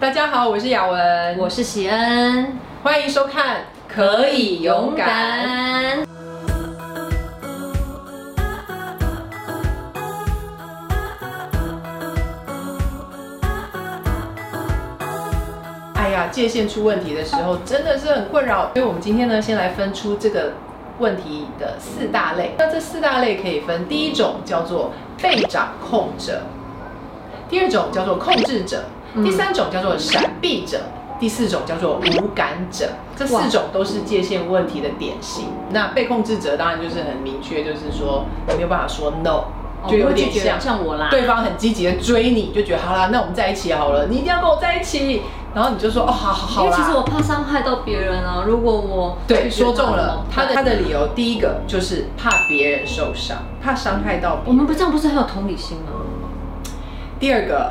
大家好，我是雅文，我是喜恩，欢迎收看《可以勇敢》。哎呀，界限出问题的时候，真的是很困扰。所以，我们今天呢，先来分出这个问题的四大类。那这四大类可以分，第一种叫做被掌控者，第二种叫做控制者。第三种叫做闪避者，第四种叫做无感者，这四种都是界限问题的典型。那被控制者当然就是很明确，就是说你没有办法说 no，就有点像像我啦。对方很积极的追你，就觉得好啦，那我们在一起好了，你一定要跟我在一起。然后你就说哦，好好好因为其实我怕伤害到别人啊。如果我对说中了他的他的理由，第一个就是怕别人受伤，怕伤害到别人。我们不这样不是很有同理心吗？第二个，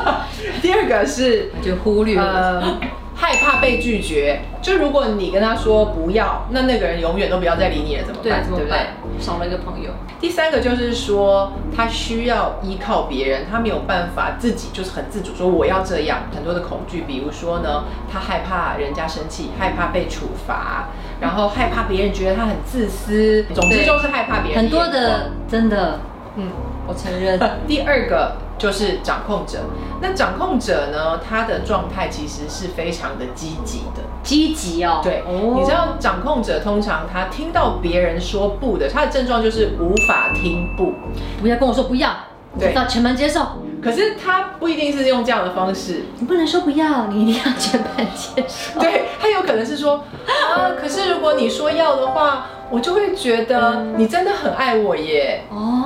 第二个是就忽略了，害怕被拒绝。就如果你跟他说不要，那那个人永远都不要再理你了，怎么办？对不对？少了一个朋友。第三个就是说，他需要依靠别人，他没有办法自己就是很自主说我要这样。很多的恐惧，比如说呢，他害怕人家生气，害怕被处罚，然后害怕别人觉得他很自私。总之就是害怕别人。很多的，真的，嗯，我承认。第二个。就是掌控者，那掌控者呢？他的状态其实是非常的积极的，积极哦。对，你知道掌控者通常他听到别人说不的，他的症状就是无法听不，不要跟我说不要，对，要全盘接受。可是他不一定是用这样的方式，你不能说不要，你一定要全盘接受。对他有可能是说啊，可是如果你说要的话。我就会觉得你真的很爱我耶。哦，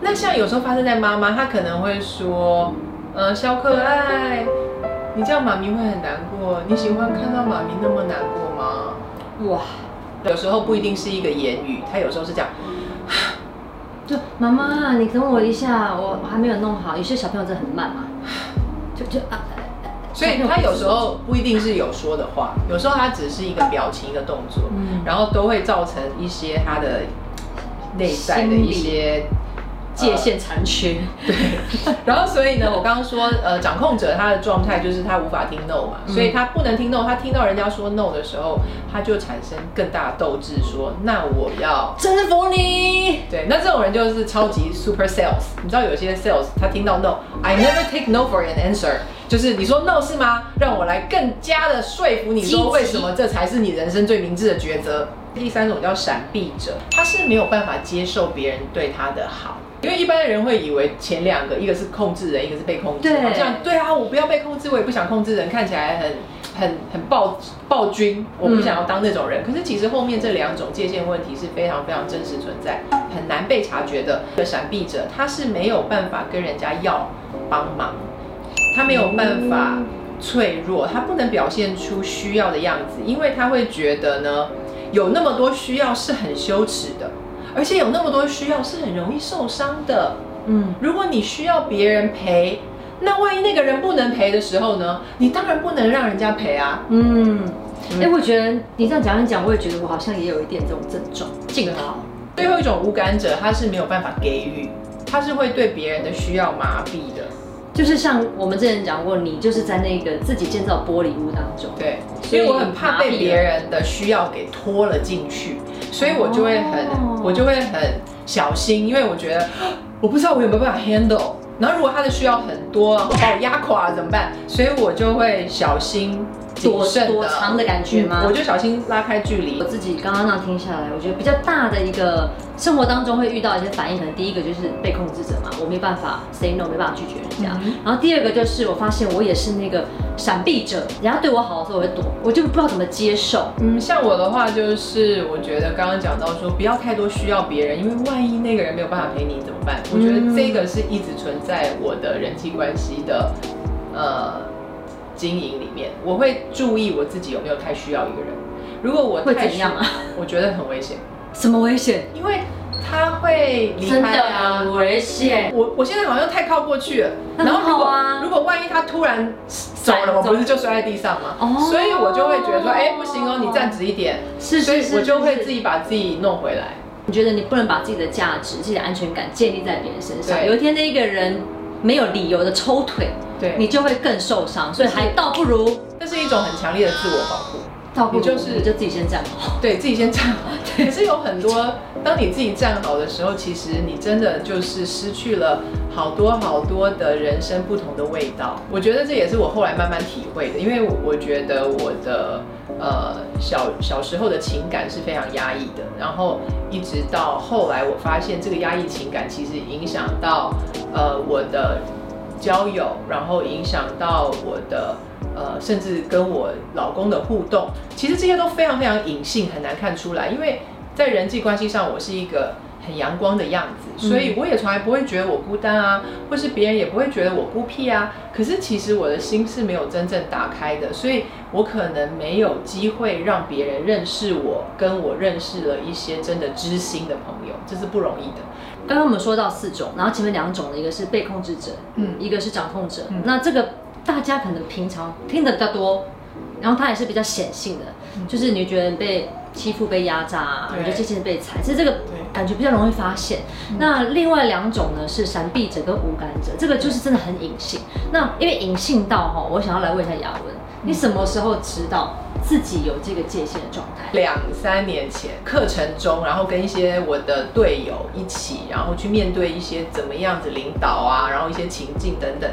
那像有时候发生在妈妈，她可能会说，呃，小可爱，你这样妈咪会很难过。你喜欢看到妈咪那么难过吗？哇，有时候不一定是一个言语，他有时候是讲，就妈妈，你等我一下，我还没有弄好。有些小朋友真的很慢嘛，就就啊。所以他有时候不一定是有说的话，有时候他只是一个表情、一个动作，然后都会造成一些他的内在的一些。界限残缺，对。然后所以呢，我刚刚说，呃，掌控者他的状态就是他无法听 no 嘛，所以他不能听 no。他听到人家说 no 的时候，他就产生更大的斗志，说那我要征服你。对，那这种人就是超级 super sales。你知道有些 sales 他听到 no，I never take no for an answer，就是你说 no 是吗？让我来更加的说服你说为什么这才是你人生最明智的抉择。第三种叫闪避者，他是没有办法接受别人对他的好。因为一般的人会以为前两个，一个是控制人，一个是被控制。对，这样对啊，我不要被控制，我也不想控制人，看起来很很很暴暴君，我不想要当那种人。可是其实后面这两种界限问题是非常非常真实存在，很难被察觉的。闪避者他是没有办法跟人家要帮忙，他没有办法脆弱，他不能表现出需要的样子，因为他会觉得呢，有那么多需要是很羞耻的。而且有那么多需要是很容易受伤的，嗯，如果你需要别人陪，那万一那个人不能陪的时候呢？你当然不能让人家陪啊，嗯，哎，我觉得你这样讲一讲，我也觉得我好像也有一点这种症状，镜头。最后一种无感者，他是没有办法给予，他是会对别人的需要麻痹的。就是像我们之前讲过，你就是在那个自己建造玻璃屋当中，对，所以我很怕被别人的需要给拖了进去，所以我就会很，我就会很小心，因为我觉得我不知道我有没有办法 handle，然后如果他的需要很多，把我压垮了怎么办？所以我就会小心。躲躲藏的感觉吗？我就小心拉开距离。我自己刚刚那样听下来，我觉得比较大的一个生活当中会遇到一些反应，可能第一个就是被控制者嘛，我没办法 say no，没办法拒绝人家。然后第二个就是我发现我也是那个闪避者，人家对我好的时候我会躲，我就不知道怎么接受。嗯，像我的话就是我觉得刚刚讲到说不要太多需要别人，因为万一那个人没有办法陪你怎么办？我觉得这个是一直存在我的人际关系的，呃。经营里面，我会注意我自己有没有太需要一个人。如果我会怎样啊？我觉得很危险。什么危险？因为他会离开啊，很危险。我我现在好像太靠过去了。然后如果如果万一他突然走了，我不是就摔在地上吗？哦。所以我就会觉得说，哎，不行哦，你站直一点。是是是。所以我就会自己把自己弄回来。你觉得你不能把自己的价值、自己的安全感建立在别人身上？有一天那一个人没有理由的抽腿。对你就会更受伤，所以还倒不如这是一种很强烈的自我保护。倒不如就是你就自己先站好。对自己先站好。可是有很多，当你自己站好的时候，其实你真的就是失去了好多好多的人生不同的味道。我觉得这也是我后来慢慢体会的，因为我觉得我的呃小小时候的情感是非常压抑的，然后一直到后来我发现这个压抑情感其实影响到呃我的交友，然后影响到我的。呃，甚至跟我老公的互动，其实这些都非常非常隐性，很难看出来。因为在人际关系上，我是一个很阳光的样子，所以我也从来不会觉得我孤单啊，或是别人也不会觉得我孤僻啊。可是其实我的心是没有真正打开的，所以我可能没有机会让别人认识我，跟我认识了一些真的知心的朋友，这是不容易的。刚刚我们说到四种，然后前面两种的一个是被控制者，嗯，一个是掌控者。那这个大家可能平常听的比较多，然后它也是比较显性的，就是你觉得被欺负、被压榨，你觉得这些被踩，其实这个感觉比较容易发现。那另外两种呢是闪避者跟无感者，这个就是真的很隐性。那因为隐性到哈，我想要来问一下雅文，你什么时候知道自己有这个界限的状态？两三年前课程中，然后跟一些我的队友一起，然后去面对一些怎么样子领导啊，然后一些情境等等。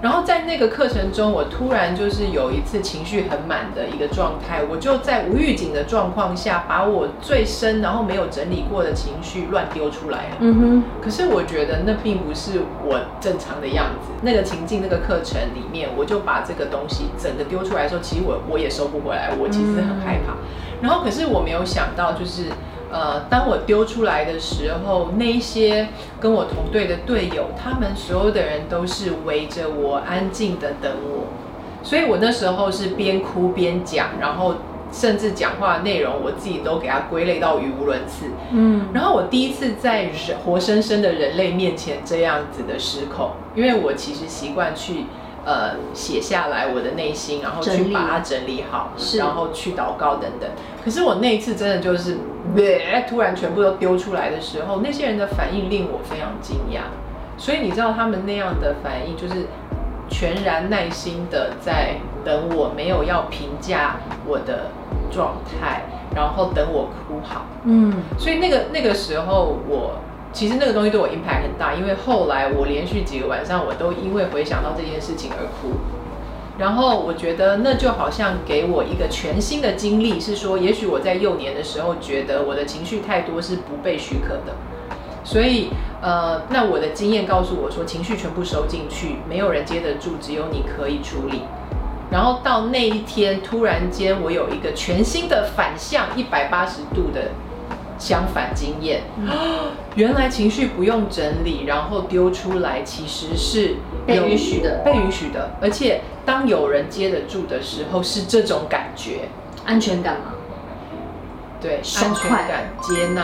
然后在那个课程中，我突然就是有一次情绪很满的一个状态，我就在无预警的状况下，把我最深然后没有整理过的情绪乱丢出来了。嗯哼。可是我觉得那并不是我正常的样子。那个情境、那个课程里面，我就把这个东西整个丢出来的时候，其实我我也收不回来，我其实很害怕。然后可是我没有想到，就是。呃，当我丢出来的时候，那一些跟我同队的队友，他们所有的人都是围着我安静的等我，所以我那时候是边哭边讲，然后甚至讲话内容我自己都给它归类到语无伦次。嗯，然后我第一次在人活生生的人类面前这样子的失控，因为我其实习惯去。呃，写下来我的内心，然后去把它整理好，然后去祷告等等。可是我那一次真的就是，突然全部都丢出来的时候，那些人的反应令我非常惊讶。所以你知道他们那样的反应，就是全然耐心的在等我，没有要评价我的状态，然后等我哭好。嗯，所以那个那个时候我。其实那个东西对我 impact 很大，因为后来我连续几个晚上，我都因为回想到这件事情而哭。然后我觉得那就好像给我一个全新的经历，是说，也许我在幼年的时候觉得我的情绪太多是不被许可的，所以呃，那我的经验告诉我说，情绪全部收进去，没有人接得住，只有你可以处理。然后到那一天，突然间我有一个全新的反向一百八十度的。相反经验，原来情绪不用整理，然后丢出来，其实是被允许的，被允许的。而且当有人接得住的时候，是这种感觉，安全感吗？对，安全感、接纳。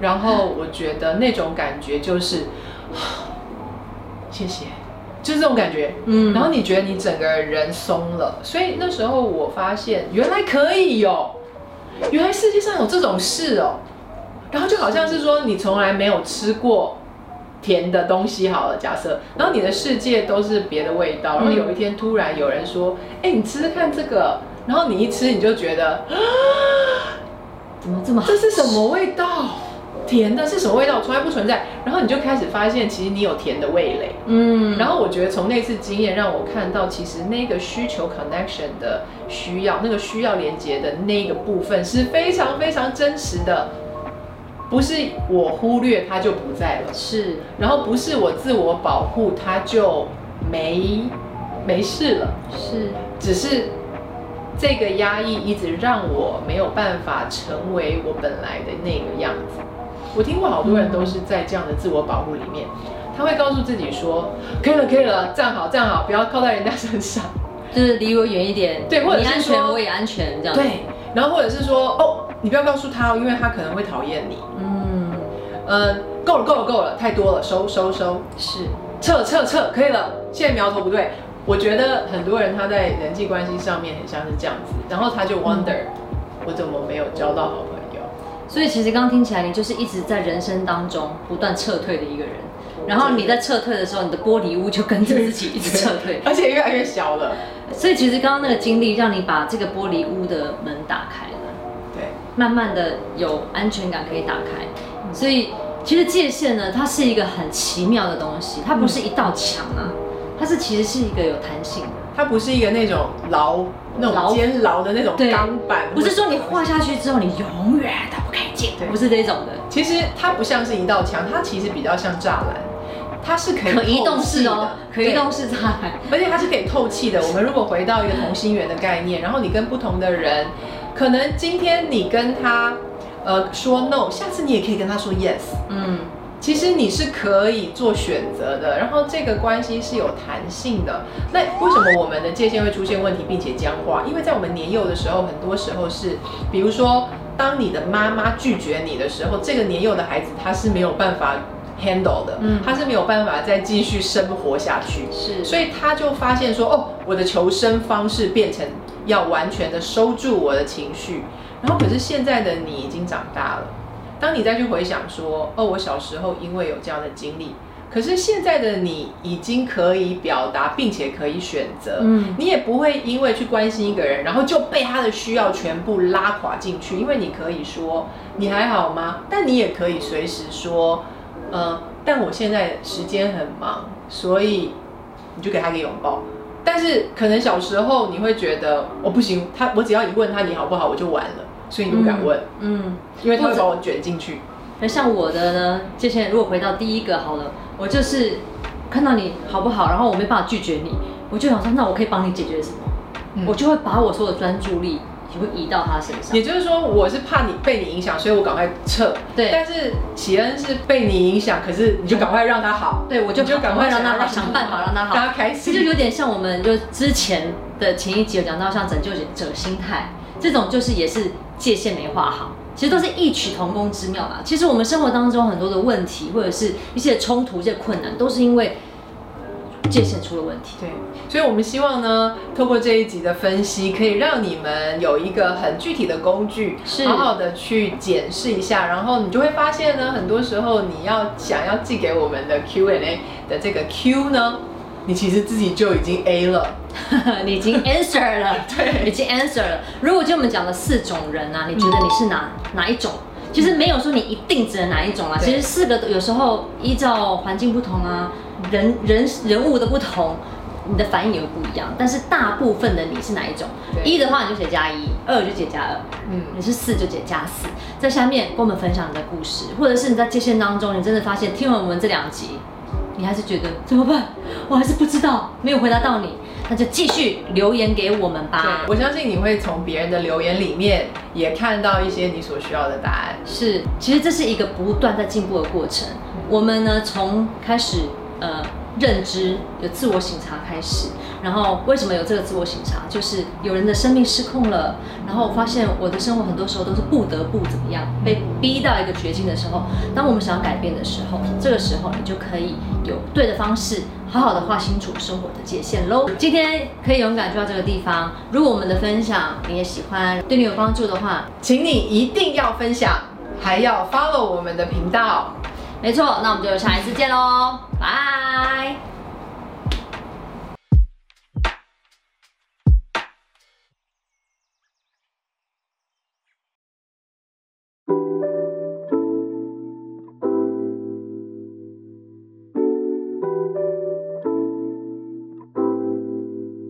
然后我觉得那种感觉就是，谢谢，就是这种感觉。嗯，然后你觉得你整个人松了，所以那时候我发现原来可以有，原来世界上有这种事哦。然后就好像是说你从来没有吃过甜的东西好了，假设，然后你的世界都是别的味道，然后有一天突然有人说，哎，你吃吃看这个，然后你一吃你就觉得，啊，怎么这么，这是什么味道？甜的是什么味道？从来不存在。然后你就开始发现，其实你有甜的味蕾。嗯。然后我觉得从那次经验让我看到，其实那个需求 connection 的需要，那个需要连接的那个部分是非常非常真实的。不是我忽略他就不在了，是，然后不是我自我保护他就没没事了，是，只是这个压抑一直让我没有办法成为我本来的那个样子。我听过好多人都是在这样的自我保护里面，他会告诉自己说，可以了，可以了，站好，站好，不要靠在人家身上，就是离我远一点，对，或者你安全我也安全这样，对，然后或者是说，哦。你不要告诉他哦，因为他可能会讨厌你。嗯，呃，够了，够了，够了，太多了，收收收，是，撤撤撤，可以了。现在苗头不对，我觉得很多人他在人际关系上面很像是这样子，然后他就 wonder，我怎么没有交到好朋友？所以其实刚刚听起来，你就是一直在人生当中不断撤退的一个人。然后你在撤退的时候，你的玻璃屋就跟着自己一直撤退，而且越来越小了。所以其实刚刚那个经历让你把这个玻璃屋的门打开慢慢的有安全感可以打开。所以其实界限呢，它是一个很奇妙的东西，它不是一道墙啊，它是其实是一个有弹性的。它不是一个那种牢、那种监牢的那种对钢板，不是说你画下去之后你永远都不可以进，对不是这种的。其实它不像是一道墙，它其实比较像栅栏，它是可以可移动式的式哦，可移动式栅栏而且它是可以透气的。我们如果回到一个同心圆的概念，然后你跟不同的人，可能今天你跟他呃说 no，下次你也可以跟他说 yes。嗯，其实你是可以做选择的，然后这个关系是有弹性的。那为什么我们的界限会出现问题，并且僵化？因为在我们年幼的时候，很多时候是，比如说，当你的妈妈拒绝你的时候，这个年幼的孩子他是没有办法 handle 的，嗯。他是没有办法再继续生活下去。是，所以他就发现说，哦，我的求生方式变成要完全的收住我的情绪，然后可是现在的你已经长大了，当你再去回想说，哦，我小时候因为有这样的经历，可是现在的你已经可以表达，并且可以选择，嗯。你也不会因为去关心一个人，然后就被他的需要全部拉垮进去，因为你可以说你还好吗？但你也可以随时说，呃，但我现在时间很忙，所以你就给他一个拥抱。但是可能小时候你会觉得我、哦、不行，他我只要一问他你好不好，我就完了，所以你不敢问，嗯，因为他会把我卷进去。那像我的呢，界限如果回到第一个好了，我就是看到你好不好，然后我没办法拒绝你，我就想说，那我可以帮你解决什么？嗯我就会把我所有的专注力也会移到他身上也。就是说，我是怕你被你影响，所以我赶快撤。对但是喜恩是被你影响，可是你就赶快让他好。对，我就就赶快让他好，想办法让他好，让他开心。这就有点像我们就之前的前一集有讲到，像拯救者心态这种，就是也是界限没画好，其实都是异曲同工之妙啦。其实我们生活当中很多的问题，或者是一些冲突、一些困难，都是因为界限出了问题。对，所以我们希望呢，透过这一集的分析，可以让你们有一个很具体的工具，是好好的去检视一下，然后你就会发现呢，很多时候你要想要寄给我们的 Q&A 的这个 Q 呢，你其实自己就已经 A 了。你已经 answer 了，对已经 answer 了。如果就我们讲的四种人啊，你觉得你是哪、哪一种？其实没有说你一定只能哪一种啊，其实四个都有时候依照环境不同啊，人人人物的不同，你的反应也会不一样。但是大部分的你是哪一种？一的话你就写加一，二就写加二，嗯你是四就写加四。在下面跟我们分享你的故事，或者是你在界限当中，你真的发现听完我们这两集，你还是觉得怎么办？我还是不知道，没有回答到你，那就继续留言给我们吧，。我相信你会从别人的留言里面也看到一些你所需要的答案。是，其实这是一个不断在进步的过程。我们呢，从开始呃认知有自我醒察开始，然后为什么有这个自我醒察？就是有人的生命失控了，然后我发现我的生活很多时候都是不得不怎么样，被逼到一个绝境的时候，当我们想要改变的时候，这个时候你就可以有对的方式。好好的划清楚生活的界限喽。今天可以勇敢就到这个地方。如果我们的分享你也喜欢，对你有帮助的话，请你一定要分享，还要 follow 我们的频道。没错，那我们就下一次见喽，拜。